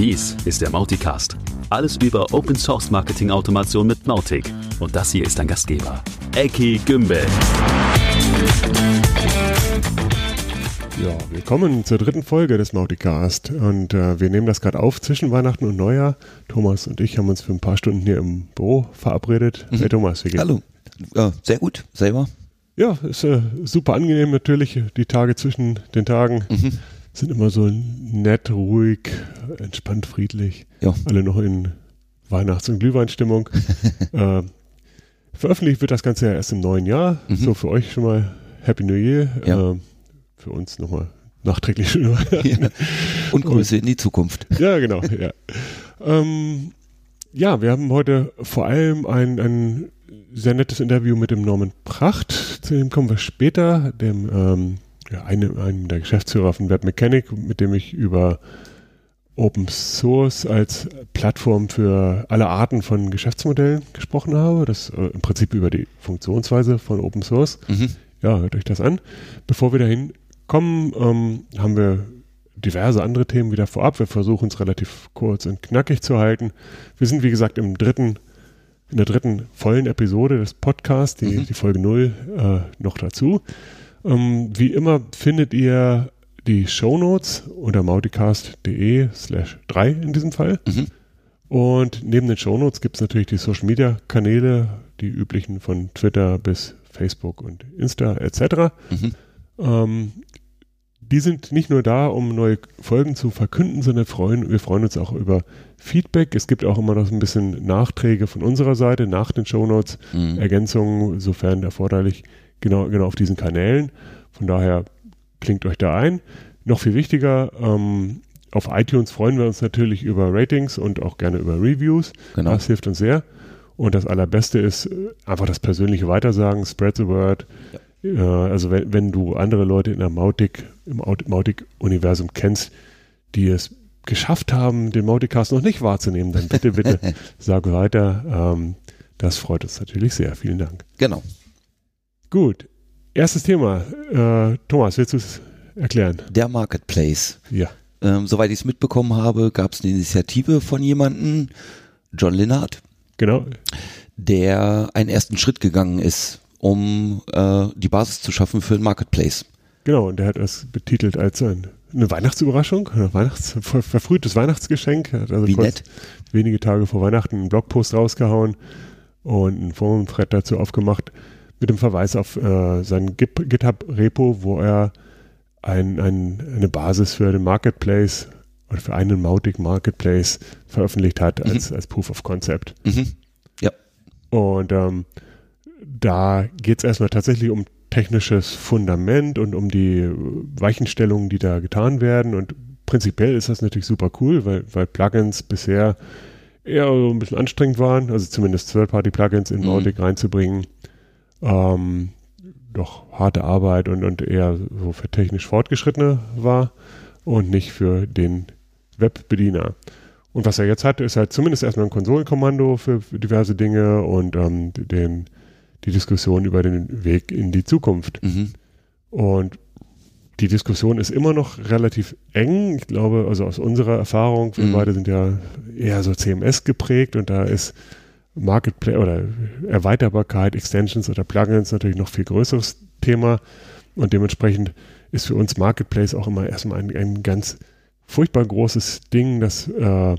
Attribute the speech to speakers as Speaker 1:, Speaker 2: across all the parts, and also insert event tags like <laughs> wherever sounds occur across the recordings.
Speaker 1: Dies ist der Mauticast. Alles über Open Source Marketing Automation mit Mautic. Und das hier ist dein Gastgeber, Eki Gümbel.
Speaker 2: Ja, willkommen zur dritten Folge des Mauticast. Und äh, wir nehmen das gerade auf zwischen Weihnachten und Neujahr. Thomas und ich haben uns für ein paar Stunden hier im Büro verabredet.
Speaker 3: Mhm.
Speaker 2: Hey Thomas, wie geht's?
Speaker 3: Hallo. Ja, sehr gut. Selber?
Speaker 2: Ja, ist äh, super angenehm natürlich. Die Tage zwischen den Tagen
Speaker 3: Mhm.
Speaker 2: Sind immer so nett, ruhig, entspannt, friedlich.
Speaker 3: Ja.
Speaker 2: Alle noch in Weihnachts- und Glühweinstimmung. <laughs> äh, veröffentlicht wird das Ganze ja erst im neuen Jahr.
Speaker 3: Mhm.
Speaker 2: So für euch schon mal Happy New Year.
Speaker 3: Ja.
Speaker 2: Äh, für uns nochmal nachträglich <laughs> Weihnachten.
Speaker 3: Ja. Und Grüße in die Zukunft.
Speaker 2: Ja, genau. Ja. Ähm, ja, wir haben heute vor allem ein, ein sehr nettes Interview mit dem Norman Pracht. Zu dem kommen wir später. Dem ähm, ja, einem, einem der Geschäftsführer von Web Mechanic, mit dem ich über Open Source als Plattform für alle Arten von Geschäftsmodellen gesprochen habe. Das äh, im Prinzip über die Funktionsweise von Open Source.
Speaker 3: Mhm.
Speaker 2: Ja, hört euch das an. Bevor wir dahin kommen, ähm, haben wir diverse andere Themen wieder vorab. Wir versuchen es relativ kurz und knackig zu halten. Wir sind, wie gesagt, im dritten, in der dritten vollen Episode des Podcasts, die,
Speaker 3: Mhm.
Speaker 2: die Folge 0 äh, noch dazu. Ähm, wie immer findet ihr die Shownotes unter mauticast.de slash 3 in diesem Fall.
Speaker 3: Mhm.
Speaker 2: Und neben den Shownotes gibt es natürlich die Social Media Kanäle, die üblichen von Twitter bis Facebook und Insta etc.
Speaker 3: Mhm.
Speaker 2: Ähm, die sind nicht nur da, um neue Folgen zu verkünden, sondern freuen, wir freuen uns auch über Feedback. Es gibt auch immer noch so ein bisschen Nachträge von unserer Seite nach den Shownotes,
Speaker 3: Mhm.
Speaker 2: Ergänzungen, sofern erforderlich, genau, genau auf diesen Kanälen. Von daher klingt euch da ein. Noch viel wichtiger, ähm, auf iTunes freuen wir uns natürlich über Ratings und auch gerne über Reviews.
Speaker 3: Genau.
Speaker 2: Das hilft uns sehr. Und das Allerbeste ist äh, einfach das persönliche Weitersagen, spread the word. Äh, also wenn, wenn du andere Leute in der Mautic, im Aut- Mautic-Universum kennst, die es geschafft haben, den Mauticast noch nicht wahrzunehmen, dann bitte, bitte <laughs> sag weiter. Ähm, das freut uns natürlich sehr. Vielen Dank.
Speaker 3: Genau.
Speaker 2: Gut. Erstes Thema. Äh, Thomas, willst du es erklären?
Speaker 3: Der Marketplace.
Speaker 2: Ja.
Speaker 3: Ähm, soweit ich es mitbekommen habe, gab es eine Initiative von jemandem, John Linnard,
Speaker 2: Genau.
Speaker 3: der einen ersten Schritt gegangen ist, um äh, die Basis zu schaffen für ein Marketplace.
Speaker 2: Genau. Und der hat es betitelt als ein, eine Weihnachtsüberraschung, ein Weihnachts, ver- verfrühtes Weihnachtsgeschenk. Hat also
Speaker 3: Wie
Speaker 2: kurz
Speaker 3: nett.
Speaker 2: wenige Tage vor Weihnachten einen Blogpost rausgehauen und einen Forum-Thread dazu aufgemacht mit dem Verweis auf äh, sein Git- GitHub-Repo, wo er ein, ein, eine Basis für den Marketplace oder für einen Mautic Marketplace veröffentlicht hat als, als Proof of Concept.
Speaker 3: Mhm.
Speaker 2: Und ähm, da geht es erstmal tatsächlich um technisches Fundament und um die Weichenstellungen, die da getan werden. Und prinzipiell ist das natürlich super cool, weil, weil Plugins bisher eher so ein bisschen anstrengend waren, also zumindest Third-Party-Plugins in
Speaker 3: Mhm.
Speaker 2: Mautic reinzubringen. Ähm, doch harte Arbeit und, und eher so für technisch Fortgeschrittene war und nicht für den Webbediener. Und was er jetzt hat, ist halt zumindest erstmal ein Konsolenkommando für, für diverse Dinge und ähm, den, die Diskussion über den Weg in die Zukunft.
Speaker 3: Mhm.
Speaker 2: Und die Diskussion ist immer noch relativ eng. Ich glaube, also aus unserer Erfahrung, wir
Speaker 3: Mhm.
Speaker 2: beide sind ja eher so CMS geprägt und da ist Marketplace oder Erweiterbarkeit, Extensions oder Plugins natürlich noch viel größeres Thema. Und dementsprechend ist für uns Marketplace auch immer erstmal ein, ein ganz furchtbar großes Ding, das äh,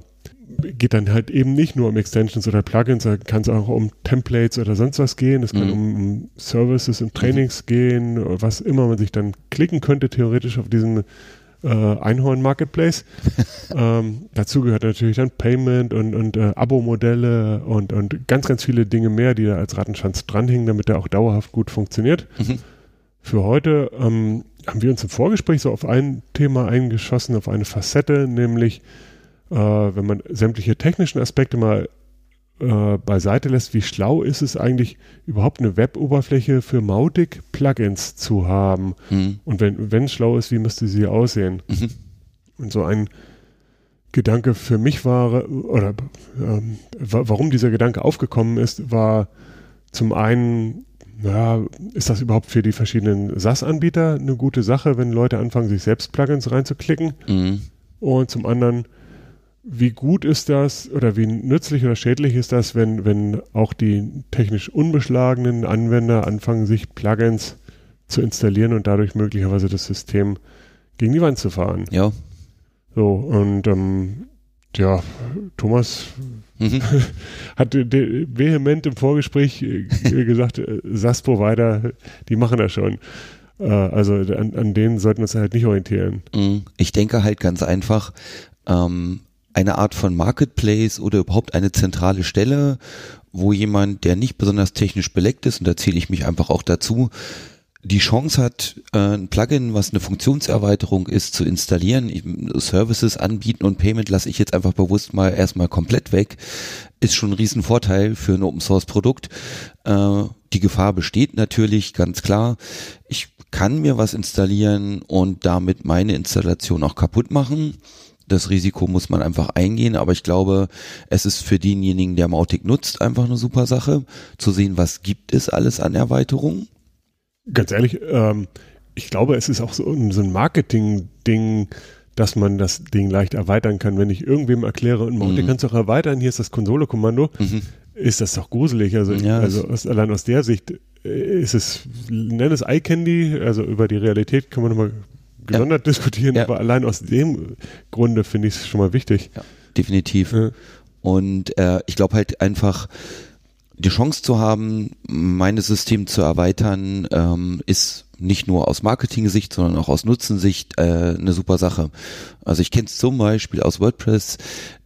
Speaker 2: geht dann halt eben nicht nur um Extensions oder Plugins, da kann es auch um Templates oder sonst was gehen. Es kann
Speaker 3: Mhm.
Speaker 2: um, um Services und Trainings gehen, was immer man sich dann klicken könnte, theoretisch auf diesem äh, Einhorn-Marketplace. <laughs> ähm, dazu gehört natürlich dann Payment und, und äh, Abo-Modelle und, und ganz, ganz viele Dinge mehr, die da als Rattenschwanz dranhängen, damit der auch dauerhaft gut funktioniert.
Speaker 3: Mhm.
Speaker 2: Für heute ähm, haben wir uns im Vorgespräch so auf ein Thema eingeschossen, auf eine Facette, nämlich äh, wenn man sämtliche technischen Aspekte mal äh, beiseite lässt, wie schlau ist es eigentlich, überhaupt eine Web-Oberfläche für Mautic-Plugins zu haben?
Speaker 3: Mhm.
Speaker 2: Und wenn, wenn es schlau ist, wie müsste sie aussehen?
Speaker 3: Mhm.
Speaker 2: Und so ein Gedanke für mich war, oder ähm, wa- warum dieser Gedanke aufgekommen ist, war zum einen, ja, ist das überhaupt für die verschiedenen SaaS-Anbieter eine gute Sache, wenn Leute anfangen, sich selbst Plugins reinzuklicken?
Speaker 3: Mhm.
Speaker 2: Und zum anderen, wie gut ist das oder wie nützlich oder schädlich ist das, wenn, wenn auch die technisch unbeschlagenen Anwender anfangen, sich Plugins zu installieren und dadurch möglicherweise das System gegen die Wand zu fahren.
Speaker 3: Ja.
Speaker 2: So, und ähm, ja, Thomas mhm. <laughs> hat vehement im Vorgespräch äh, gesagt, äh, SAS-Provider, die machen das schon. Äh, also an, an denen sollten wir uns halt nicht orientieren.
Speaker 3: Mhm. Ich denke halt ganz einfach, ähm, eine Art von Marketplace oder überhaupt eine zentrale Stelle, wo jemand, der nicht besonders technisch beleckt ist, und da zähle ich mich einfach auch dazu, die Chance hat, äh, ein Plugin, was eine Funktionserweiterung ist, zu installieren, Services anbieten und Payment lasse ich jetzt einfach bewusst mal erstmal komplett weg, ist schon ein Riesenvorteil für ein Open Source Produkt. Äh, die Gefahr besteht natürlich, ganz klar. Ich kann mir was installieren und damit meine Installation auch kaputt machen. Das Risiko muss man einfach eingehen, aber ich glaube, es ist für denjenigen, der Mautic nutzt, einfach eine super Sache, zu sehen, was gibt es alles an Erweiterungen.
Speaker 2: Ganz ehrlich, ähm, ich glaube, es ist auch so, so ein Marketing-Ding, dass man das Ding leicht erweitern kann. Wenn ich irgendwem erkläre, und Mautic mhm. kannst du auch erweitern, hier ist das Konsole-Kommando, mhm. ist das doch gruselig. Also, ja, also aus, allein aus der Sicht äh, ist es, nenn es Eye Candy, also über die Realität kann man nochmal gesondert ja. diskutieren, ja. aber allein aus dem Grunde finde ich es schon mal wichtig. Ja,
Speaker 3: definitiv. Und äh, ich glaube halt einfach, die Chance zu haben, mein System zu erweitern, ähm, ist nicht nur aus Marketing-Sicht, sondern auch aus Nutzensicht äh, eine super Sache. Also ich kenne es zum Beispiel aus WordPress,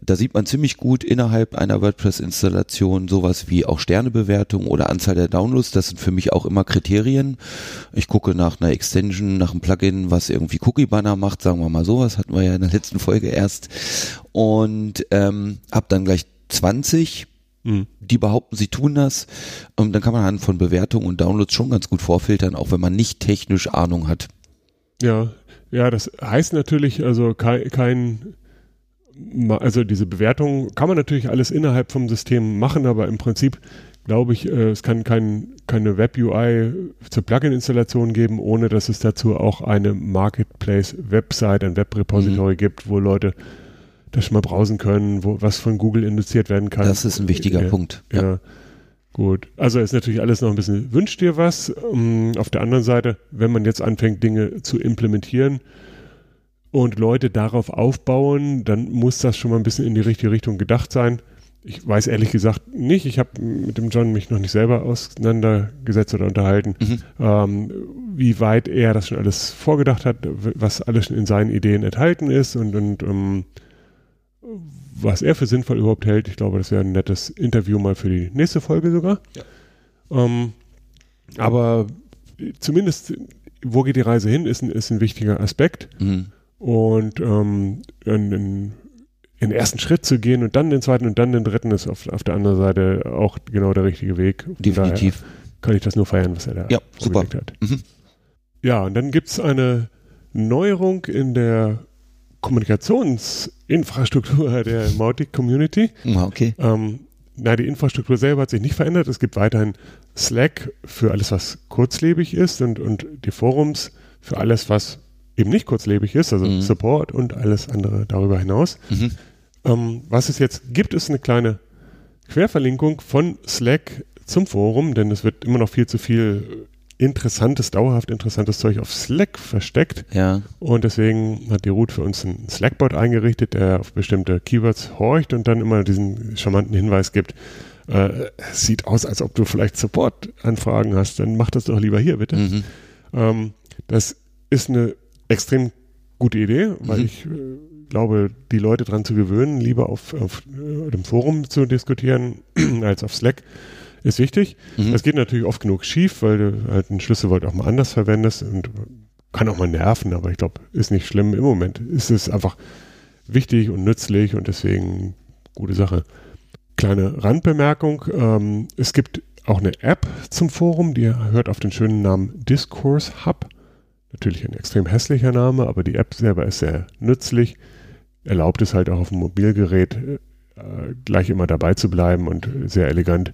Speaker 3: da sieht man ziemlich gut innerhalb einer WordPress-Installation sowas wie auch Sternebewertung oder Anzahl der Downloads. Das sind für mich auch immer Kriterien. Ich gucke nach einer Extension, nach einem Plugin, was irgendwie Cookie-Banner macht, sagen wir mal sowas, hatten wir ja in der letzten Folge erst. Und ähm, habe dann gleich 20 Mhm. Die behaupten, sie tun das. Und dann kann man anhand von Bewertungen und Downloads schon ganz gut vorfiltern, auch wenn man nicht technisch Ahnung hat.
Speaker 2: Ja, ja, das heißt natürlich, also kein, kein also diese Bewertung kann man natürlich alles innerhalb vom System machen, aber im Prinzip glaube ich, äh, es kann kein, keine Web-UI zur Plugin-Installation geben, ohne dass es dazu auch eine Marketplace-Website, ein Web-Repository mhm. gibt, wo Leute das schon mal browsen können, wo was von Google induziert werden kann.
Speaker 3: Das ist ein wichtiger
Speaker 2: ja,
Speaker 3: Punkt.
Speaker 2: Ja. ja. Gut. Also ist natürlich alles noch ein bisschen, wünscht dir was. Um, auf der anderen Seite, wenn man jetzt anfängt, Dinge zu implementieren und Leute darauf aufbauen, dann muss das schon mal ein bisschen in die richtige Richtung gedacht sein. Ich weiß ehrlich gesagt nicht. Ich habe mit dem John mich noch nicht selber auseinandergesetzt oder unterhalten, mhm. ähm, wie weit er das schon alles vorgedacht hat, was alles schon in seinen Ideen enthalten ist und, und um, ähm, was er für sinnvoll überhaupt hält. Ich glaube, das wäre ein nettes Interview mal für die nächste Folge sogar. Ja. Ähm, aber zumindest, wo geht die Reise hin, ist ein, ist ein wichtiger Aspekt. Mhm. Und ähm, in, in, in, den ersten Schritt zu gehen und dann den zweiten und dann den dritten ist auf, auf der anderen Seite auch genau der richtige Weg.
Speaker 3: Definitiv.
Speaker 2: Kann ich das nur feiern, was er da
Speaker 3: ja, super.
Speaker 2: hat. Mhm. Ja, und dann gibt es eine Neuerung in der Kommunikationsinfrastruktur der Mautic Community.
Speaker 3: Ah, okay.
Speaker 2: Ähm, na, die Infrastruktur selber hat sich nicht verändert. Es gibt weiterhin Slack für alles, was kurzlebig ist und, und die Forums für alles, was eben nicht kurzlebig ist, also mhm. Support und alles andere darüber hinaus. Mhm. Ähm, was es jetzt gibt, ist eine kleine Querverlinkung von Slack zum Forum, denn es wird immer noch viel zu viel interessantes, dauerhaft interessantes Zeug auf Slack versteckt.
Speaker 3: Ja.
Speaker 2: Und deswegen hat die Root für uns einen Slackbot eingerichtet, der auf bestimmte Keywords horcht und dann immer diesen charmanten Hinweis gibt, äh, sieht aus, als ob du vielleicht Support-Anfragen hast, dann mach das doch lieber hier, bitte. Mhm. Ähm, das ist eine extrem gute Idee, weil mhm. ich äh, glaube, die Leute dran zu gewöhnen, lieber auf, auf äh, dem Forum zu diskutieren <clears throat> als auf Slack ist wichtig. Mhm. Das geht natürlich oft genug schief, weil du halt ein Schlüsselwort auch mal anders verwendest und kann auch mal nerven, aber ich glaube, ist nicht schlimm. Im Moment ist es einfach wichtig und nützlich und deswegen gute Sache. Kleine Randbemerkung, ähm, es gibt auch eine App zum Forum, die hört auf den schönen Namen Discourse Hub. Natürlich ein extrem hässlicher Name, aber die App selber ist sehr nützlich. Erlaubt es halt auch auf dem Mobilgerät äh, gleich immer dabei zu bleiben und sehr elegant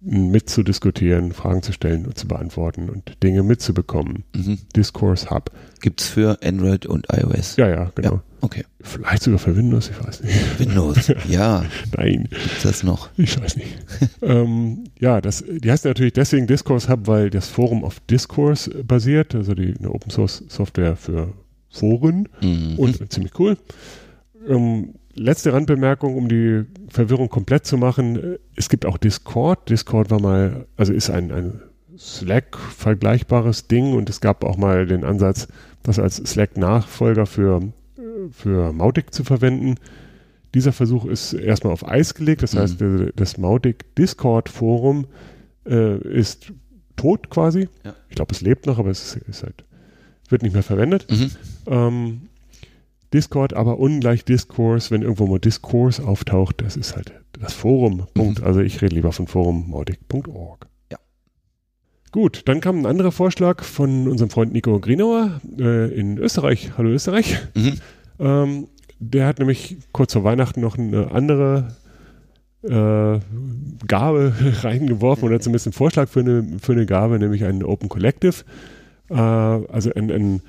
Speaker 2: mitzudiskutieren, Fragen zu stellen und zu beantworten und Dinge mitzubekommen.
Speaker 3: Mhm.
Speaker 2: Discourse Hub.
Speaker 3: Gibt's für Android und iOS?
Speaker 2: Ja, ja, genau.
Speaker 3: Ja, okay.
Speaker 2: Vielleicht sogar für Windows, ich weiß nicht.
Speaker 3: Windows, <laughs> ja,
Speaker 2: Nein,
Speaker 3: gibt's das noch?
Speaker 2: ich weiß nicht. <laughs> ähm, ja, das, die heißt natürlich deswegen Discourse Hub, weil das Forum auf Discourse basiert, also die eine Open Source Software für Foren
Speaker 3: Mhm.
Speaker 2: und ziemlich cool. Ähm, letzte Randbemerkung, um die Verwirrung komplett zu machen. Es gibt auch Discord. Discord war mal, also ist ein, ein Slack-vergleichbares Ding und es gab auch mal den Ansatz, das als Slack-Nachfolger für, für Mautic zu verwenden. Dieser Versuch ist erstmal auf Eis gelegt. Das
Speaker 3: Mhm.
Speaker 2: heißt, das Mautic Discord-Forum äh, ist tot quasi.
Speaker 3: Ja.
Speaker 2: Ich glaube, es lebt noch, aber es ist, ist halt, wird nicht mehr verwendet.
Speaker 3: Mhm.
Speaker 2: Ähm, Discord, aber ungleich Discourse, wenn irgendwo mal Discourse auftaucht, das ist halt das Forum. Punkt. Also ich rede lieber von forummautic.org.
Speaker 3: Ja.
Speaker 2: Gut, dann kam ein anderer Vorschlag von unserem Freund Nico Grienauer äh, in Österreich. Hallo Österreich.
Speaker 3: Mhm.
Speaker 2: Ähm, der hat nämlich kurz vor Weihnachten noch eine andere äh, Gabe <laughs> reingeworfen oder zumindest einen Vorschlag für eine, für eine Gabe, nämlich einen Open Collective. Äh, also ein, ein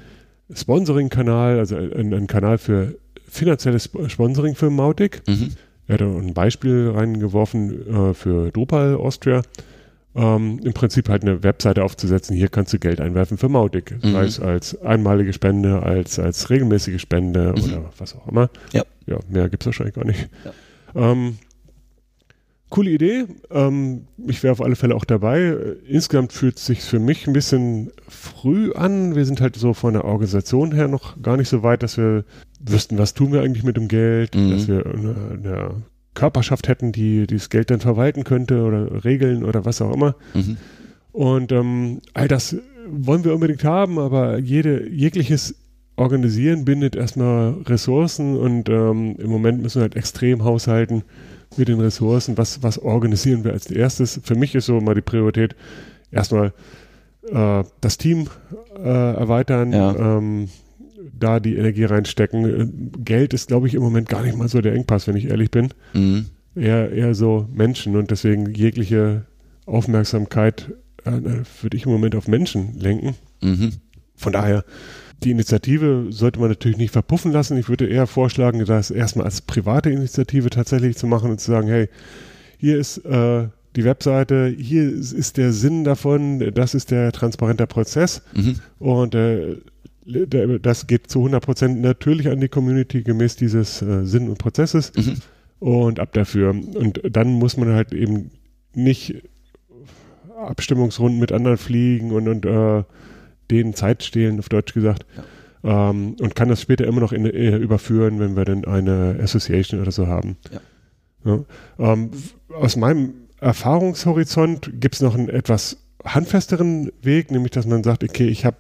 Speaker 2: Sponsoring-Kanal, also ein, ein Kanal für finanzielles Sp- Sponsoring für Mautic.
Speaker 3: Mhm.
Speaker 2: Er hat ein Beispiel reingeworfen äh, für Drupal Austria. Ähm, Im Prinzip halt eine Webseite aufzusetzen. Hier kannst du Geld einwerfen für Mautic.
Speaker 3: Mhm.
Speaker 2: Sei es als einmalige Spende, als, als regelmäßige Spende
Speaker 3: Mhm.
Speaker 2: oder was auch immer.
Speaker 3: Ja.
Speaker 2: Ja, mehr gibt es wahrscheinlich gar nicht. Ähm, coole Idee. Ähm, ich wäre auf alle Fälle auch dabei. Äh, Insgesamt fühlt es sich für mich ein bisschen früh an. Wir sind halt so von der Organisation her noch gar nicht so weit, dass wir wüssten, was tun wir eigentlich mit dem Geld,
Speaker 3: Mhm.
Speaker 2: dass wir eine, eine Körperschaft hätten, die dieses Geld dann verwalten könnte oder regeln oder was auch immer.
Speaker 3: Mhm.
Speaker 2: Und ähm, all das wollen wir unbedingt haben, aber jede, jegliches Organisieren bindet erstmal Ressourcen und ähm, im Moment müssen wir halt extrem haushalten mit den Ressourcen. Was, was organisieren wir als erstes? Für mich ist so mal die Priorität erstmal äh, das Team äh, erweitern,
Speaker 3: Ja.
Speaker 2: ähm, da die Energie reinstecken. Äh, Geld ist, glaube ich, im Moment gar nicht mal so der Engpass, wenn ich ehrlich bin
Speaker 3: Mhm.
Speaker 2: eher, eher so Menschen und deswegen jegliche Aufmerksamkeit äh, würde ich im Moment auf Menschen lenken.
Speaker 3: Mhm.
Speaker 2: Von daher, die Initiative sollte man natürlich nicht verpuffen lassen. Ich würde eher vorschlagen, das erstmal als private Initiative tatsächlich zu machen und zu sagen, hey, hier ist äh, die Webseite, hier ist, der Sinn davon, das ist der transparente Prozess
Speaker 3: Mhm.
Speaker 2: und äh, das geht zu 100% natürlich an die Community gemäß dieses äh, Sinn und Prozesses
Speaker 3: Mhm.
Speaker 2: und ab dafür. Und dann muss man halt eben nicht Abstimmungsrunden mit anderen fliegen und, und äh, denen Zeit stehlen, auf Deutsch gesagt. Ähm, und kann das später immer noch in, äh, überführen, wenn wir dann eine Association oder so haben. Ja. Ähm, aus meinem Erfahrungshorizont gibt es noch einen etwas handfesteren Weg, nämlich dass man sagt, okay, ich habe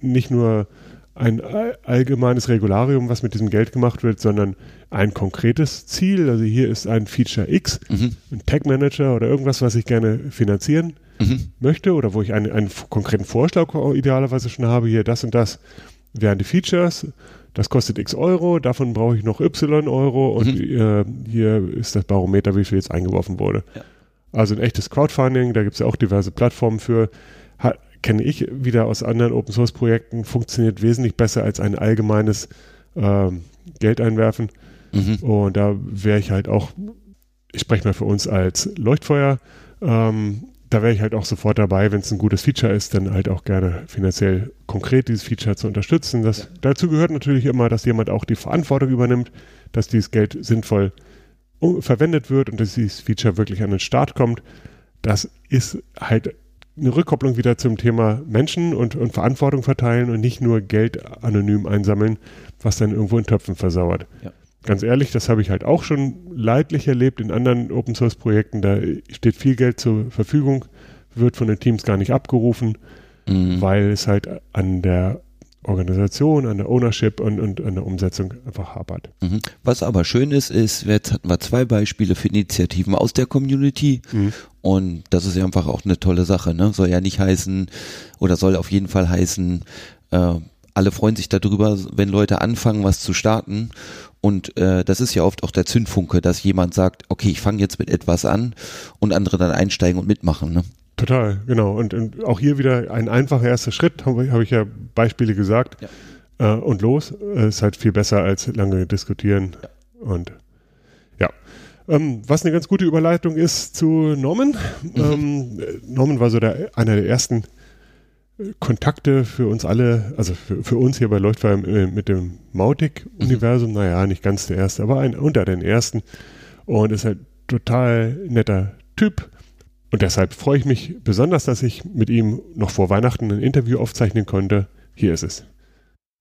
Speaker 2: nicht nur ein all- allgemeines Regularium, was mit diesem Geld gemacht wird, sondern ein konkretes Ziel. Also hier ist ein Feature X,
Speaker 3: Mhm.
Speaker 2: ein Tag Manager oder irgendwas, was ich gerne finanzieren
Speaker 3: Mhm.
Speaker 2: möchte oder wo ich einen, einen konkreten Vorschlag idealerweise schon habe, hier das und das wären die Features, das kostet x Euro, davon brauche ich noch y Euro und äh, hier ist das Barometer, wie viel jetzt eingeworfen wurde.
Speaker 3: Ja.
Speaker 2: Also ein echtes Crowdfunding, da gibt es ja auch diverse Plattformen für, ha, kenne ich wieder aus anderen Open Source Projekten, funktioniert wesentlich besser als ein allgemeines ähm, Geld einwerfen.
Speaker 3: Mhm.
Speaker 2: Und da wäre ich halt auch, ich spreche mal für uns als Leuchtfeuer, ähm, da wäre ich halt auch sofort dabei, wenn es ein gutes Feature ist, dann halt auch gerne finanziell konkret dieses Feature zu unterstützen. Das, Dazu gehört natürlich immer, dass jemand auch die Verantwortung übernimmt, dass dieses Geld sinnvoll verwendet wird und dass dieses Feature wirklich an den Start kommt. Das ist halt eine Rückkopplung wieder zum Thema Menschen und, und Verantwortung verteilen und nicht nur Geld anonym einsammeln, was dann irgendwo in Töpfen versauert.
Speaker 3: Ja.
Speaker 2: Ganz ehrlich, das habe ich halt auch schon leidlich erlebt in anderen Open Source Projekten. Da steht viel Geld zur Verfügung, wird von den Teams gar nicht abgerufen,
Speaker 3: Mhm.
Speaker 2: weil es halt an der Organisation, an der Ownership und, und an der Umsetzung einfach hapert.
Speaker 3: Mhm. Was aber schön ist, ist, jetzt hatten wir zwei Beispiele für Initiativen aus der Community
Speaker 2: Mhm.
Speaker 3: und das ist ja einfach auch eine tolle Sache, ne? Soll ja nicht heißen oder soll auf jeden Fall heißen, äh, alle freuen sich darüber, wenn Leute anfangen, was zu starten. Und äh, das ist ja oft auch der Zündfunke, dass jemand sagt, okay, ich fange jetzt mit etwas an und andere dann einsteigen und mitmachen. Ne?
Speaker 2: Total, genau. Und, und auch hier wieder ein einfacher erster Schritt, habe hab ich ja Beispiele gesagt. Ja. Äh, und los, äh, ist halt viel besser als lange diskutieren. Ja. Und ja. Ähm, was eine ganz gute Überleitung ist zu Norman. Mhm. Ähm, Norman war so der, einer der ersten Kontakte für uns alle, also für, für uns hier bei Leuchtfeuer mit dem Mautic-Universum, mhm. naja, nicht ganz der erste, aber ein, unter den ersten. Und ist halt total netter Typ. Und deshalb freue ich mich besonders, dass ich mit ihm noch vor Weihnachten ein Interview aufzeichnen konnte. Hier ist es.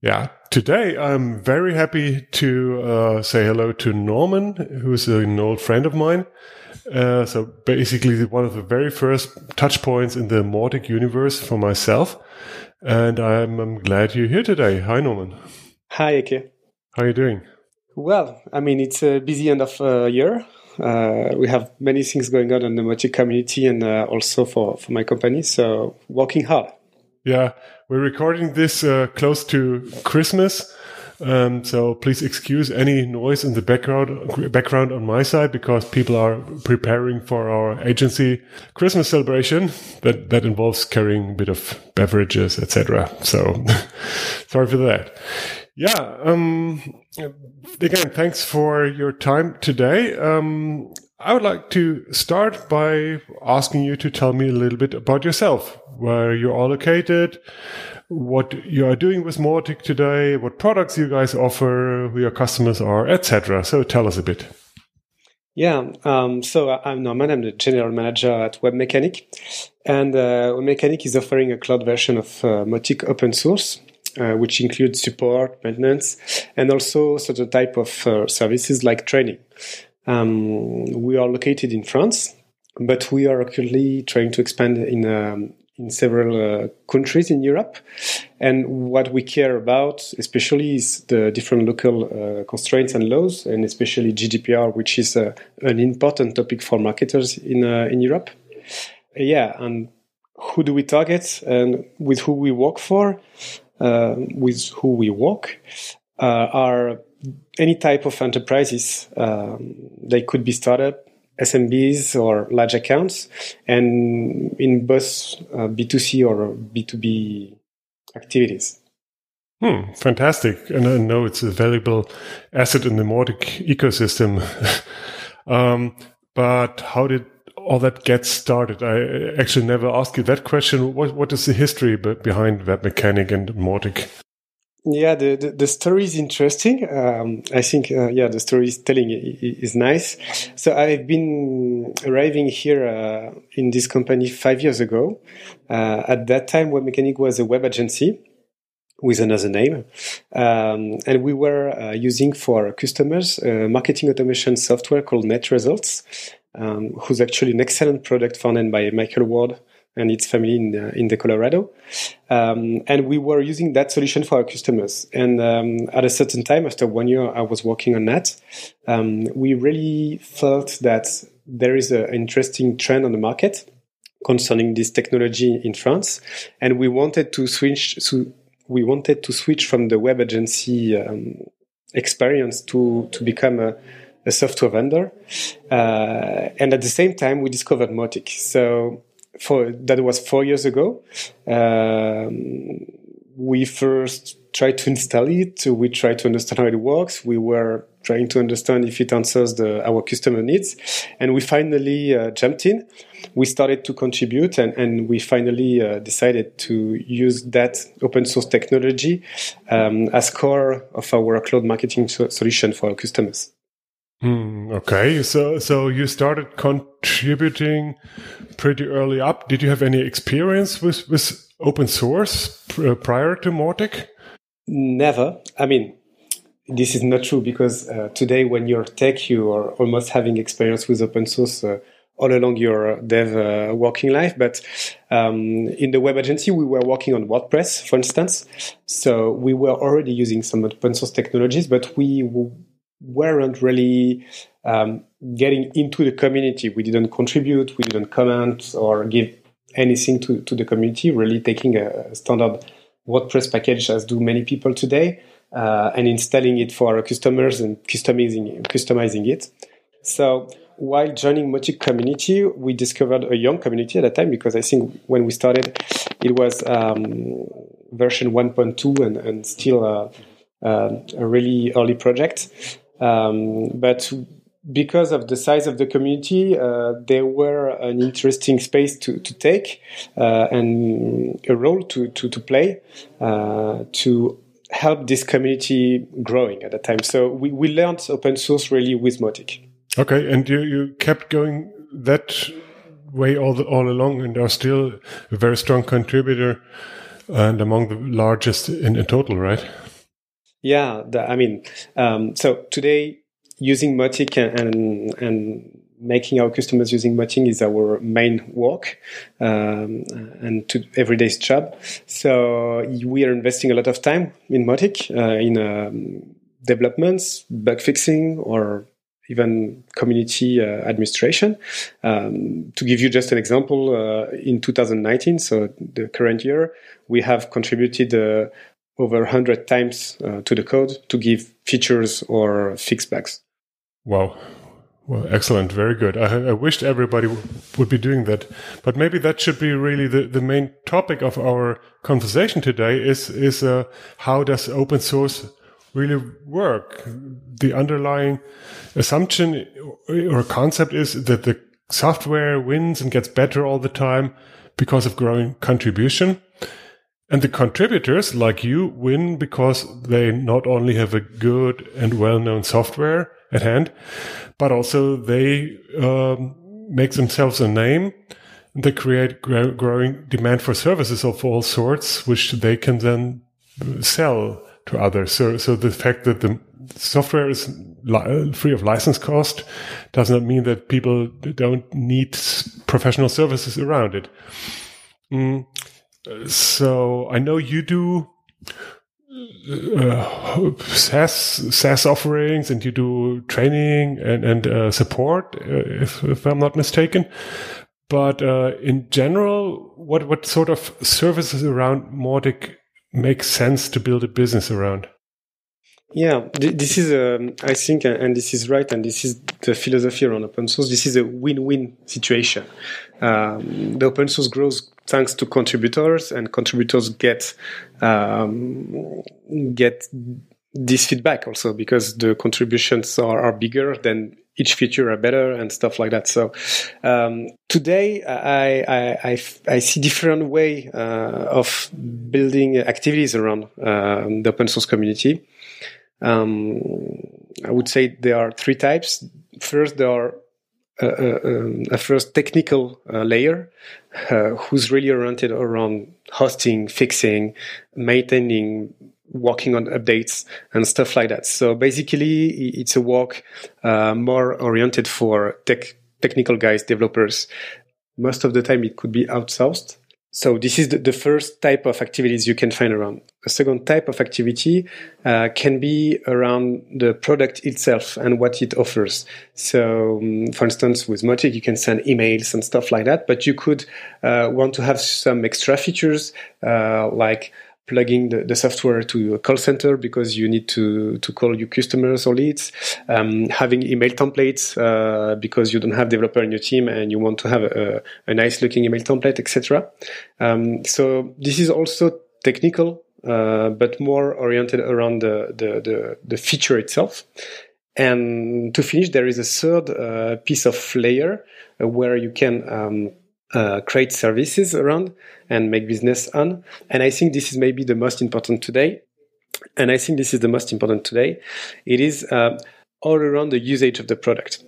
Speaker 2: Yeah, today I'm very happy to uh, say hello to Norman, who's an old friend of mine. Uh, so basically one of the very first touch points in the Mautic universe for myself. And I'm, I'm glad you're here today. Hi, Norman.
Speaker 4: Hi, Eke.
Speaker 2: How are you doing?
Speaker 4: Well, I mean, it's a busy end of uh, year. Uh, we have many things going on in the Mautic community and uh, also for, for my company. So working hard.
Speaker 2: Yeah, we're recording this uh, close to Christmas. Um, so please excuse any noise in the background background on my side because people are preparing for our agency Christmas celebration that that involves carrying a bit of beverages, etc. So <laughs> sorry for that. Yeah. Um, again, thanks for your time today. Um, I would like to start by asking you to tell me a little bit about yourself, where you're all located, what you are doing with Mautic today, what products you guys offer, who your customers are, etc. So tell us a bit.
Speaker 4: Yeah, um, so I'm Norman. I'm the general manager at Webmecanik, and uh, Webmecanik is offering a cloud version of uh, Mautic open source, uh, which includes support, maintenance, and also certain type of uh, services like training. Um, we are located in France, but we are currently trying to expand in um, in several uh, countries in Europe. And what we care about, especially, is the different local uh, constraints and laws, and especially GDPR, which is uh, an important topic for marketers in uh, in Europe. Yeah, and who do we target, and with who we work for, uh, with who we work, uh, are any type of enterprises. Um, they could be startup, SMBs or large accounts, and in both uh, B2C or B2B activities.
Speaker 2: Hmm, fantastic. And I know it's a valuable asset in the Mautic ecosystem. <laughs> um, but how did all that get started? I actually never asked you that question. What, what is the history behind Webmecanik and Mautic?
Speaker 4: Yeah, the, the, the, story is interesting. Um, I think, uh, yeah, the storytelling is telling is, nice. So I've been arriving here uh, in this company five years ago. Uh, at that time, Webmecanik was a web agency with another name. Um, and we were uh, using for customers uh, marketing automation software called Net Results, um, who's actually an excellent product founded by Michael Ward and its family in, uh, in the Colorado. Um, and we were using that solution for our customers. And um, at a certain time, after one year, I was working on that. Um, we really felt that there is an interesting trend on the market concerning this technology in France, and we wanted to switch. So we wanted to switch from the web agency um, experience to to become a a software vendor. Uh, and at the same time, we discovered Mautic. So for that was four years ago. Um, we first tried to install it. We tried to understand how it works. We were trying to understand if it answers the, our customer needs, and we finally uh, jumped in. We started to contribute, and, and we finally uh, decided to use that open source technology um, as core of our cloud marketing so- solution for our customers.
Speaker 2: Hmm, okay, so so you started contributing pretty early up. Did you have any experience with with open source pr prior to Mautic?
Speaker 4: Never. I mean, this is not true because uh, today, when you're tech, you are almost having experience with open source. Uh, all along your dev uh, working life. But um, in the web agency, we were working on WordPress, for instance. So we were already using some open source technologies, but we weren't really um, getting into the community. We didn't contribute, we didn't comment or give anything to, to the community, really taking a standard WordPress package as do many people today, uh, and installing it for our customers and customizing customizing it. So while joining Mautic community, we discovered a young community at that time because I think when we started, it was um, version 1.2 and, and still a really early project. Um, but because of the size of the community, uh, there were an interesting space to, to take uh, and a role to, to, to play uh, to help this community growing at that time. So we, we learned open source really with Mautic.
Speaker 2: Okay, and you, you kept going that way all the, all along, and are still a very strong contributor and among the largest in, in total, right?
Speaker 4: Yeah, the, I mean, um, so today using Mautic and, and, making our customers using Mautic is our main work um, and to everyday's job. So we are investing a lot of time in Mautic uh, in um, developments, bug fixing, or even community uh, administration. Um, to give you just an example, uh, in 2019, so the current year, we have contributed uh, over 100 times uh, to the code to give features or fix bugs.
Speaker 2: Wow. Well, excellent. Very good. I, I wished everybody would be doing that. But maybe that should be really the, the main topic of our conversation today is, is uh, how does open source really work? The underlying assumption or concept is that the software wins and gets better all the time because of growing contribution. And the contributors, like you, win because they not only have a good and well-known software at hand, but also they um, make themselves a name. They create grow- growing demand for services of all sorts, which they can then sell to others. So, so the fact that the software is free of license cost does not mean that people don't need professional services around it. Mm. So I know you do uh, SaaS SaaS offerings, and you do training and and uh, support, uh, if if I'm not mistaken. But uh, in general, what what sort of services around Mautic make sense to build a business around?
Speaker 4: Yeah, this is, um, I think, and this is right, and this is the philosophy around open source. This is a win-win situation. Um, the open source grows thanks to contributors, and contributors get um, get this feedback also because the contributions are, are bigger than each feature are better and stuff like that. So um, today I, I, I, I, see different way uh, of building activities around uh, the open source community. Um, I would say there are three types. First, there are um, a first technical uh, layer uh, who's really oriented around hosting, fixing, maintaining, working on updates and stuff like that. So basically, it's a work uh, more oriented for tech technical guys, developers. Most of the time, it could be outsourced. So this is the, the, first type of activities you can find around. A second type of activity uh, can be around the product itself and what it offers. So, um, for instance, with Mautic, you can send emails and stuff like that, but you could uh, want to have some extra features uh, like plugging the, the, software to a call center because you need to, to call your customers or leads, um, having email templates uh, because you don't have developer in your team and you want to have a, a nice looking email template, etc. Um, so this is also technical, uh, but more oriented around the, the, the, the, feature itself. And to finish, there is a third uh, piece of layer uh, where you can um, uh, create services around and make business on. And I think this is maybe the most important today. And I think this is the most important today. It is uh, all around the usage of the product.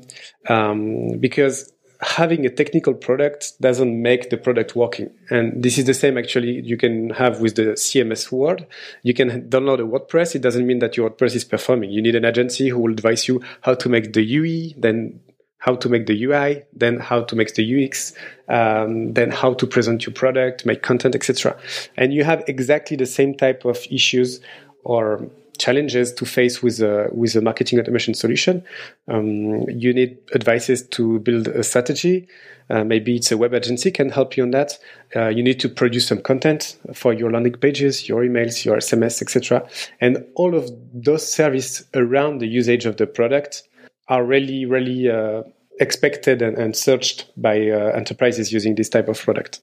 Speaker 4: Um, because having a technical product doesn't make the product working. And this is the same actually you can have with the CMS world. You can download a WordPress. It doesn't mean that your WordPress is performing. You need an agency who will advise you how to make the UE, then how to make the UI, then how to make the UX, um, then how to present your product, make content, etc. And you have exactly the same type of issues or challenges to face with a, with a marketing automation solution. Um, you need advices to build a strategy. Uh, maybe it's a web agency can help you on that. Uh, you need to produce some content for your landing pages, your emails, your SMS, etc. And all of those services around the usage of the product are really, really uh, expected and, and, searched by uh, enterprises using this type of product.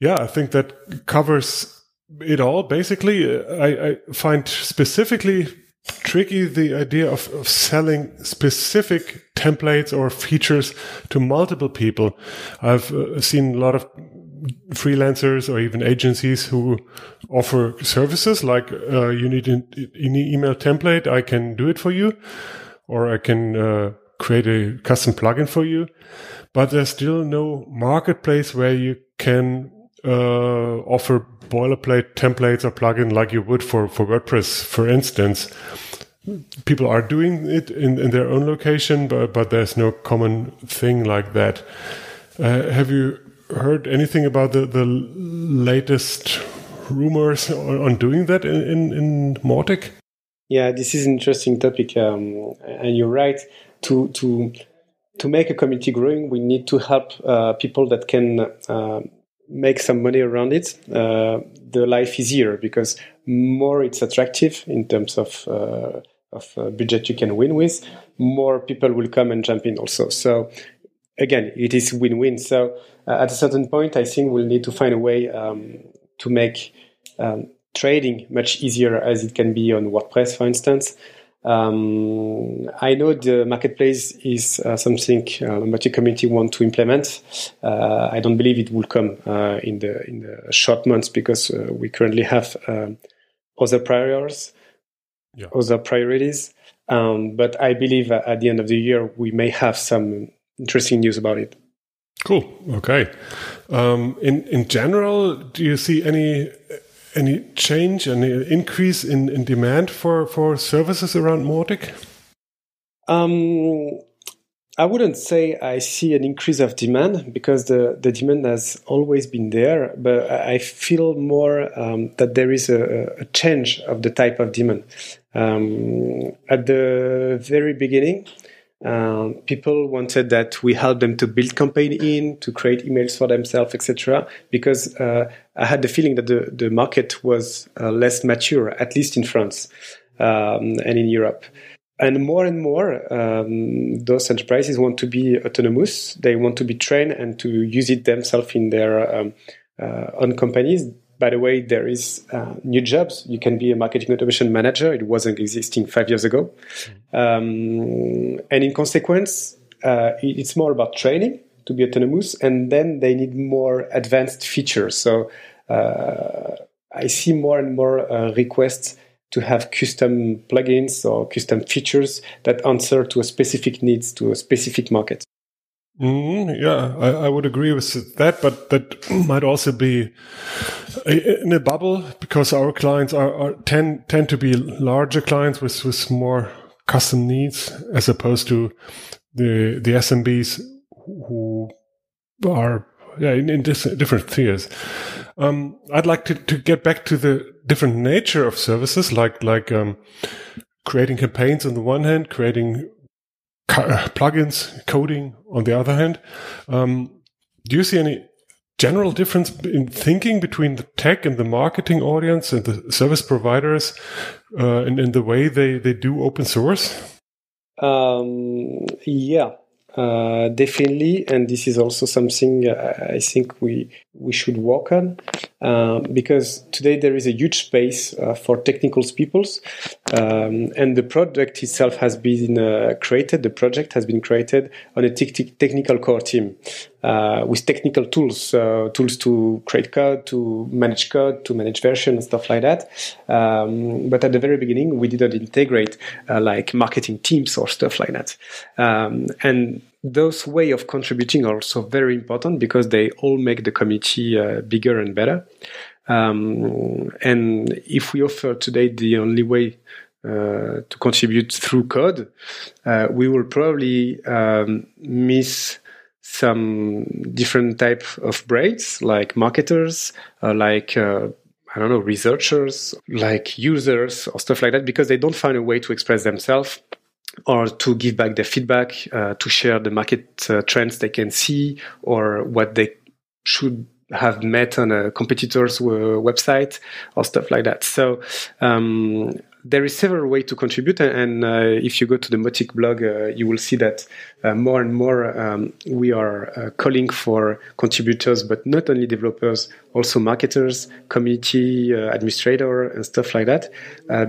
Speaker 2: Yeah, I think that covers it all. Basically, I, I find specifically tricky the idea of, of, selling specific templates or features to multiple people. I've uh, seen a lot of freelancers or even agencies who offer services like uh, you need an, email template, I can do it for you, or I can uh, create a custom plugin for you. But there's still no marketplace where you can uh, offer boilerplate templates or plugin like you would for, for WordPress, for instance. People are doing it in, in their own location, but, but there's no common thing like that. Uh, have you heard anything about the, the latest rumors on, on doing that in, in, in Mautic?
Speaker 4: Yeah, this is an interesting topic, um, and you're right. To to to make a community growing, we need to help uh, people that can uh, make some money around it, uh, the life is easier because more it's attractive in terms of uh, of uh, budget you can win with, more people will come and jump in also. So again, it is win-win. So uh, at a certain point, I think we'll need to find a way um, to make um, trading much easier as it can be on WordPress, for instance. Um, I know the marketplace is uh, something uh, Mautic community want to implement. Uh, I don't believe it will come uh, in the in the short months because uh, we currently have um, other priorities, yeah. other priorities. Um, but I believe at the end of the year we may have some interesting news about it.
Speaker 2: Cool. Okay. Um, in in general, do you see any any change, any increase in, in demand for, for services around Mautic?
Speaker 4: Um, I wouldn't say I see an increase of demand because the, the demand has always been there, but I feel more um, that there is a, a, change of the type of demand. Um, at the very beginning, um, people wanted that we help them to build campaign in, to create emails for themselves, etc. Because uh, I had the feeling that the, the market was uh, less mature, at least in France um, and in Europe. And more and more, um, those enterprises want to be autonomous. They want to be trained and to use it themselves in their um, uh, own companies by the way, there is uh, new jobs. You can be a marketing automation manager. It wasn't existing five years ago. Um, and in consequence, uh, it's more about training to be autonomous, and then they need more advanced features. So uh, I see more and more uh, requests to have custom plugins or custom features that answer to a specific needs to a specific market.
Speaker 2: Mm, yeah, I, I, would agree with that, but that <clears throat> might also be in a bubble because our clients are, are tend tend to be larger clients with with more custom needs as opposed to the the SMBs who are yeah in, in different tiers. Um, I'd like to, to get back to the different nature of services, like like um, creating campaigns on the one hand, creating plugins, coding on the other hand. Um, do you see any general difference in thinking between the tech and the marketing audience and the service providers uh, and in the way they, they do open source?
Speaker 4: Um, yeah, uh, definitely, and this is also something uh, I think we we should work on um, because today there is a huge space uh, for technical peoples, um, and the project itself has been uh, created. The project has been created on a te- technical core team uh, with technical tools, tools to create code, to manage code, to manage version and stuff like that. Um, but at the very beginning, we didn't integrate like marketing teams or stuff like that, um, and those way of contributing are also very important because they all make the community uh, bigger and better. Um, and if we offer today the only way uh, to contribute through code, uh, we will probably um, miss some different type of brains, like marketers, uh, like uh, I don't know, researchers, like users or stuff like that, because they don't find a way to express themselves or to give back their feedback, uh, to share the market uh, trends they can see or what they should have met on a competitor's uh, website or stuff like that. So um, there is several ways to contribute, and uh, if you go to the Mautic blog, uh, you will see that uh, more and more um, we are calling for contributors, but not only developers, also marketers, community administrator, and stuff like that,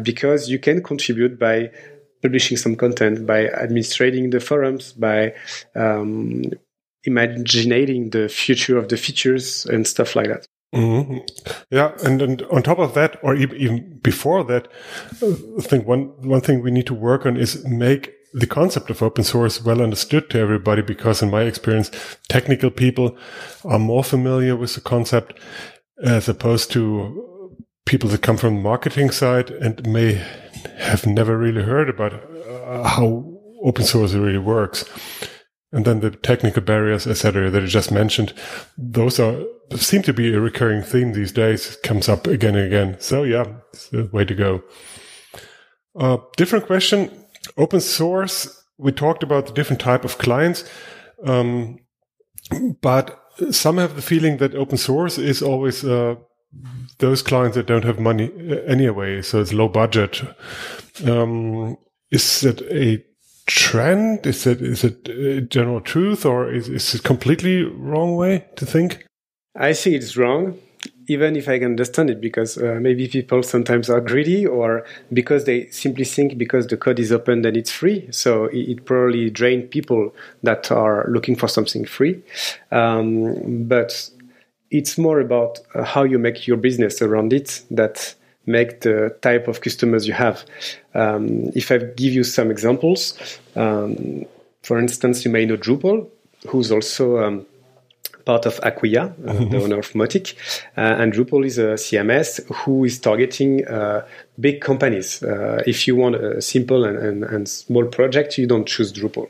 Speaker 4: because you can contribute by publishing some content, by administrating the forums, by um, imagining the future of the features and stuff like that.
Speaker 2: Mm-hmm. Yeah, and, and on top of that, or even before that, I think one one thing we need to work on is make the concept of open source well understood to everybody. Because in my experience, technical people are more familiar with the concept as opposed to people that come from the marketing side and may have never really heard about uh, how open source really works. And then the technical barriers, etc., that I just mentioned, those are seem to be a recurring theme these days. It comes up again and again. So yeah, it's the way to go. Uh, different question. Open source. We talked about the different type of clients, um, but some have the feeling that open source is always uh, those clients that don't have money uh, anyway, so it's low budget. Um, is that a trend? Is it is it a general truth, or is, is it completely wrong way to think?
Speaker 4: I think it's wrong, even if I can understand it, because uh, maybe people sometimes are greedy, or because they simply think because the code is open then it's free. So it, it probably drains people that are looking for something free. Um, but it's more about uh, how you make your business around it that make the type of customers you have. Um, if I give you some examples, um, for instance, you may know Drupal, who's also um, part of Acquia, uh, mm-hmm. the owner of Mautic. Uh, and Drupal is a CMS who is targeting uh, big companies. Uh, if you want a simple and, and, and, small project, you don't choose Drupal.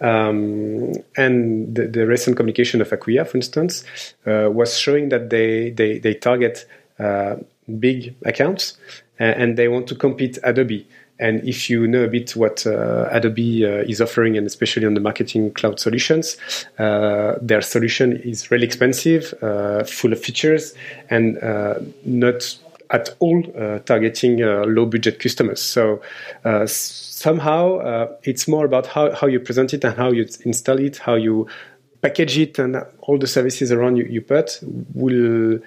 Speaker 4: Um, and the, the, recent communication of Acquia, for instance, uh, was showing that they, they, they target uh, big accounts and they want to compete Adobe. And if you know a bit what uh, Adobe uh, is offering, and especially on the marketing cloud solutions, uh, their solution is really expensive, uh, full of features, and uh, not at all uh, targeting low budget customers. So somehow it's more about how, how you present it and how you install it, how you package it, and all the services around you, you put will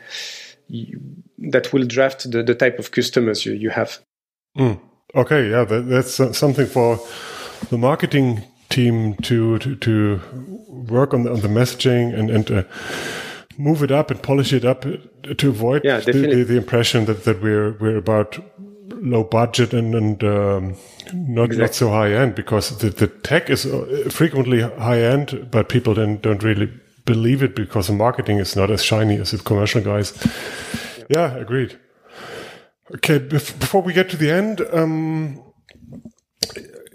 Speaker 4: that will draft the, the type of customers you, you have.
Speaker 2: Mm. Okay, yeah, that, that's something for the marketing team to to, to work on the, on the messaging and and uh, move it up and polish it up to avoid yeah, the, the, the, impression that, that we're we're about low budget and and um, not exactly. not so high end because the, the tech is uh, frequently high end, but people then don't really believe it because the marketing is not as shiny as the commercial guys. Yeah, yeah agreed. Okay, before we get to the end, um,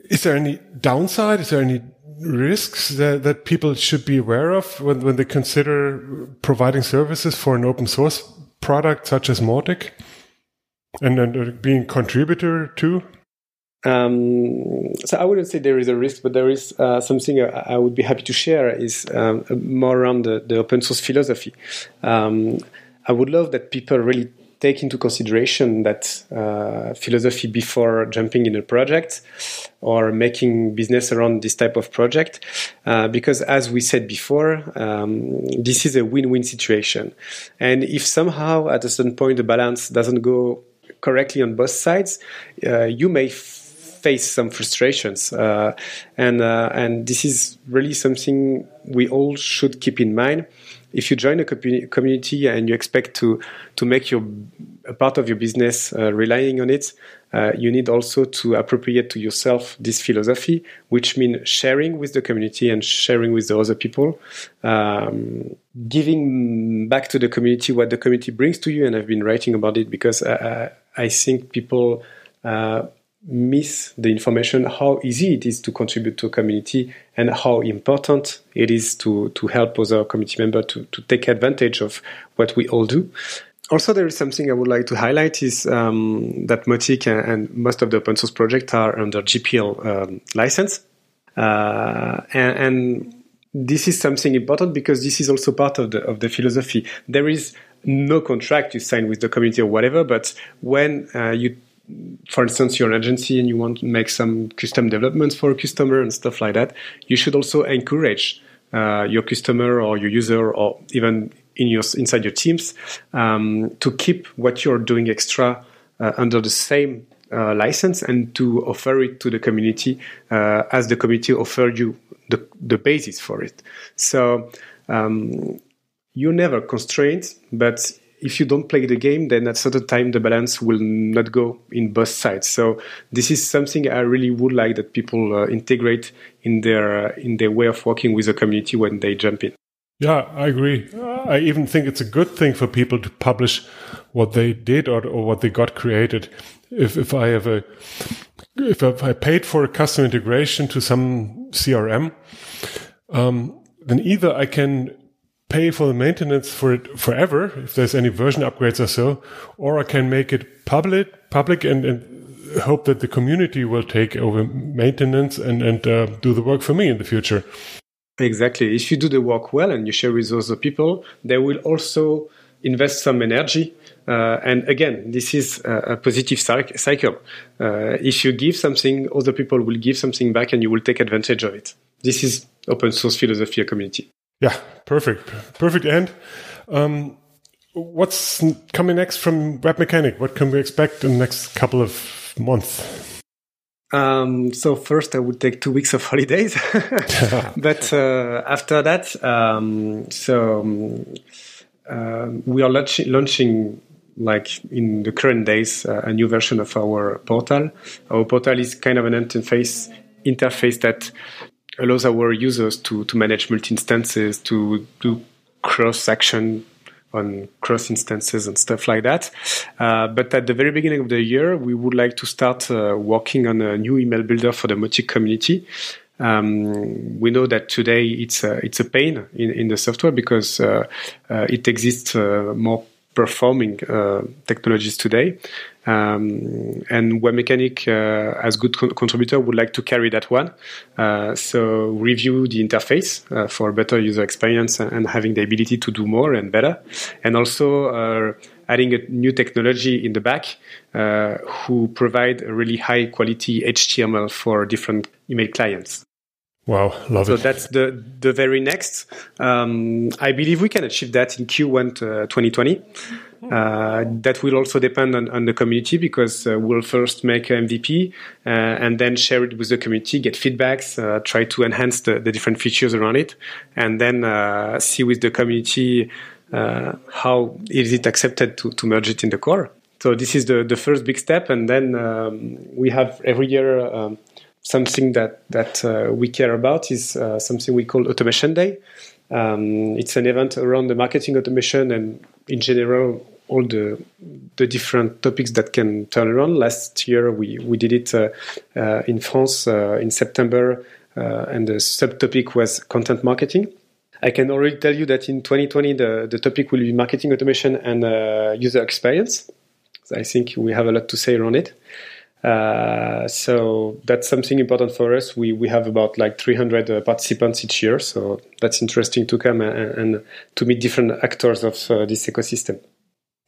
Speaker 2: is there any downside? Is there any risks that, that people should be aware of when, when they consider providing services for an open source product such as Mautic and, and being contributor to?
Speaker 4: Um, so I wouldn't say there is a risk, but there is uh, something I, would be happy to share is um, more around the, the, open source philosophy. Um, I would love that people really take into consideration that uh, philosophy before jumping in a project or making business around this type of project. Uh, because as we said before, um, this is a win-win situation. And if somehow at a certain point the balance doesn't go correctly on both sides, uh, you may face some frustrations. Uh, and, uh, and this is really something we all should keep in mind if you join a community and you expect to to make your a part of your business uh, relying on it, uh, you need also to appropriate to yourself this philosophy, which means sharing with the community and sharing with the other people, um, giving back to the community what the community brings to you. And I've been writing about it because uh, I think people uh, miss the information how easy it is to contribute to a community and how important it is to to help other community members to, to take advantage of what we all do also, there is something I would like to highlight is um, that Mautic and, and, most of the open source projects are under GPL um, license. Uh, and, and, this is something important because this is also part of the, of the philosophy. There is no contract you sign with the community or whatever, but when uh, you for instance, you're an agency and you want to make some custom developments for a customer and stuff like that, you should also encourage uh, your customer or your user or even in your inside your teams um, to keep what you're doing extra uh, under the same uh, license and to offer it to the community uh, as the community offered you the, the basis for it. So um, you're never constrained, but if you don't play the game, then at certain time the balance will not go in both sides. So this is something I really would like that people uh, integrate in their uh, in their way of working with the community when they jump in.
Speaker 2: Yeah, I agree. I even think it's a good thing for people to publish what they did or, or what they got created. If if I have a if I paid for a custom integration to some CRM, um, then either I can pay for the maintenance for it forever if there's any version upgrades or so, or I can make it public, public and, and hope that the community will take over maintenance and and uh, do the work for me in the future.
Speaker 4: Exactly. If you do the work well and you share with other people, they will also invest some energy. Uh, and again, this is a, positive cycle. Uh, if you give something, other people will give something back and you will take advantage of it. This is open source philosophy community.
Speaker 2: Yeah, perfect. Perfect end. Um, what's coming next from Webmecanik? What can we expect in the next couple of months?
Speaker 4: Um, so first, I would take two weeks of <laughs> holidays, <laughs> but uh, after that, um, so um, uh, we are launch launching like in the current days uh, a new version of our portal. Our portal is kind of an interface interface that allows our users to, to manage multi instances, to do cross action on cross instances and stuff like that. Uh, but at the very beginning of the year, we would like to start uh, working on a new email builder for the Mautic community. Um, we know that today it's a, it's a pain in, in the software because uh, uh it exists uh, more performing uh, technologies today. Um, and Webmecanik, uh, as good con- contributor, would like to carry that one. Uh, so review the interface uh, for better user experience and, and, having the ability to do more and better, and also uh, adding a new technology in the back uh, who provide a really high quality HTML for different email clients.
Speaker 2: Wow, love
Speaker 4: so
Speaker 2: it.
Speaker 4: So that's the the very next. Um, I believe we can achieve that in Q1 2020. Uh, that will also depend on, on the community because uh, we'll first make an MVP uh, and then share it with the community, get feedbacks, uh, try to enhance the, the, different features around it, and then uh, see with the community uh, how is it accepted to, to merge it in the core. So this is the, the first big step, and then um, we have every year um, something that that we care about is something we call Automation Day. Um, it's an event around the marketing automation and in general all the the different topics that can turn around. Last year we we did it uh, uh, in France uh, in September, uh, and the subtopic was content marketing. I can already tell you that in 2020 the the topic will be marketing automation and uh, user experience. So I think we have a lot to say around it. Uh, so that's something important for us. We we have about like 300 uh, participants each year, so that's interesting to come and, and to meet different actors of uh, this ecosystem.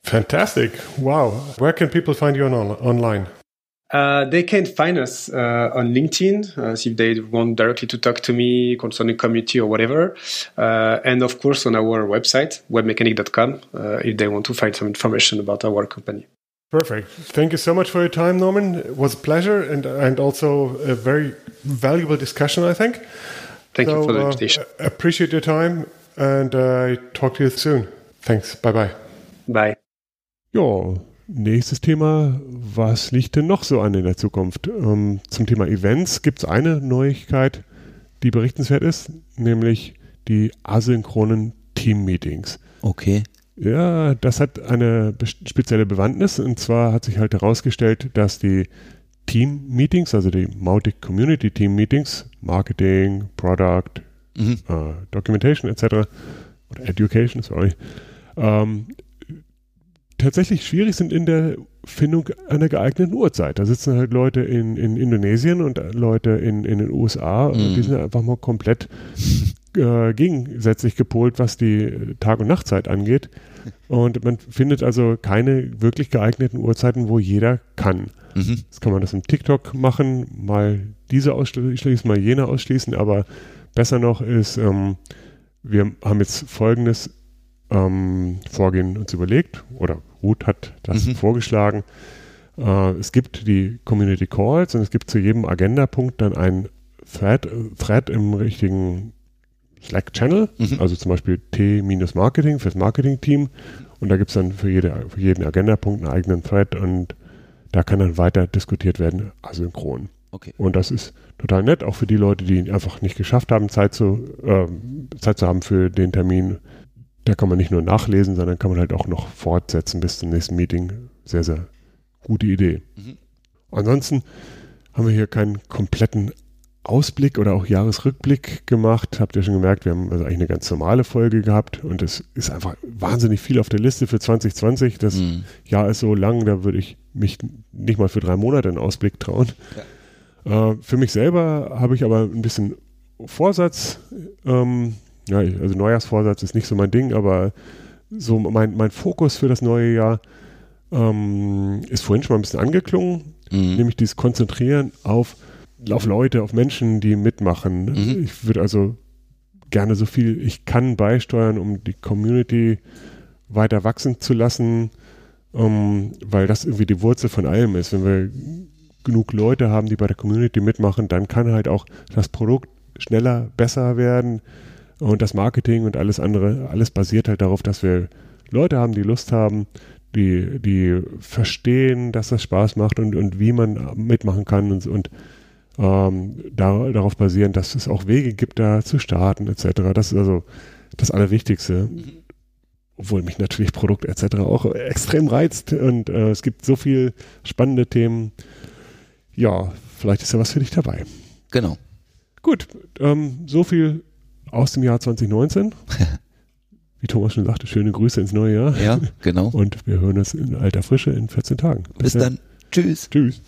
Speaker 2: Fantastic! Wow, where can people find you on, online?
Speaker 4: Uh, they can find us uh, on LinkedIn uh, if they want directly to talk to me concerning community or whatever. and of course, on our website, webmecanik.com, if they want to find some information about our company.
Speaker 2: Perfect. Thank you so much for your time, Norman. It was a pleasure and and also a very valuable discussion, I think.
Speaker 4: Thank so, you for the uh, invitation.
Speaker 2: Uh, appreciate your time and uh, I talk to you soon. Thanks. Bye bye.
Speaker 4: Bye.
Speaker 2: Ja, nächstes Thema. Was liegt denn noch so an in der Zukunft? Ähm, zum Thema Events gibt es eine Neuigkeit, die berichtenswert ist, nämlich die asynchronen Team-Meetings.
Speaker 3: Okay.
Speaker 2: Ja, das hat eine spezielle Bewandtnis. Und zwar hat sich halt herausgestellt, dass die Team-Meetings, also die Mautic Community Team-Meetings, Marketing, Product, mhm. äh, Documentation etc. oder Education, sorry, ähm, tatsächlich schwierig sind in der Findung einer geeigneten Uhrzeit. Da sitzen halt Leute in, in Indonesien und Leute in, in den USA und
Speaker 3: Mhm.
Speaker 2: die sind einfach mal komplett äh, gegensätzlich gepolt, was die Tag- und Nachtzeit angeht. <laughs> Und man findet also keine wirklich geeigneten Uhrzeiten, wo jeder kann.
Speaker 3: Mhm.
Speaker 2: Jetzt kann man das im TikTok machen, mal diese ausschließen, mal jene ausschließen, aber besser noch ist, ähm, wir haben jetzt folgendes ähm, Vorgehen uns überlegt, oder Ruth hat das
Speaker 3: Mhm.
Speaker 2: vorgeschlagen. Äh, es gibt die Community Calls und es gibt zu jedem Agendapunkt dann einen Thread, äh, Thread im richtigen Slack-Channel,
Speaker 3: Mhm.
Speaker 2: also zum Beispiel T-Marketing fürs Marketing-Team. Und da gibt es dann für, jede, für jeden Agendapunkt einen eigenen Thread und da kann dann weiter diskutiert werden, asynchron.
Speaker 3: Okay.
Speaker 2: Und das ist total nett, auch für die Leute, die einfach nicht geschafft haben, Zeit zu, ähm, Zeit zu haben für den Termin. Da kann man nicht nur nachlesen, sondern kann man halt auch noch fortsetzen bis zum nächsten Meeting. Sehr, sehr gute Idee.
Speaker 3: Mhm.
Speaker 2: Ansonsten haben wir hier keinen kompletten Ausblick oder auch Jahresrückblick gemacht. Habt ihr schon gemerkt, wir haben also eigentlich eine ganz normale Folge gehabt und es ist einfach wahnsinnig viel auf der Liste für 2020. Das
Speaker 3: Mhm.
Speaker 2: Jahr ist so lang, da würde ich mich nicht mal für drei Monate einen Ausblick trauen. Äh, für mich selber habe ich aber ein bisschen Vorsatz. Ähm, ja, also Neujahrsvorsatz ist nicht so mein Ding, aber so mein, mein Fokus für das neue Jahr ähm, ist vorhin schon mal ein bisschen angeklungen,
Speaker 3: Mhm.
Speaker 2: nämlich dieses Konzentrieren auf, auf Leute, auf Menschen, die mitmachen.
Speaker 3: Mhm.
Speaker 2: Ich würde also gerne so viel ich kann beisteuern, um die Community weiter wachsen zu lassen, ähm, weil das irgendwie die Wurzel von allem ist. Wenn wir genug Leute haben, die bei der Community mitmachen, dann kann halt auch das Produkt schneller, besser werden und das Marketing und alles andere, alles basiert halt darauf, dass wir Leute haben, die Lust haben, die, die verstehen, dass das Spaß macht und, und wie man mitmachen kann und, und ähm, da, darauf basieren, dass es auch Wege gibt, da zu starten etc. Das ist also das Allerwichtigste. Obwohl mich natürlich Produkt etc. auch extrem reizt und äh, es gibt so viel spannende Themen. Ja, vielleicht ist ja was für dich dabei.
Speaker 3: Genau.
Speaker 2: Gut, ähm, so viel aus dem Jahr 2019. <laughs> Wie Thomas schon sagte, schöne Grüße ins neue Jahr.
Speaker 3: Ja, genau.
Speaker 2: Und wir hören uns in alter Frische in 14 Tagen.
Speaker 3: Bis dann. Tschüss.
Speaker 2: Tschüss.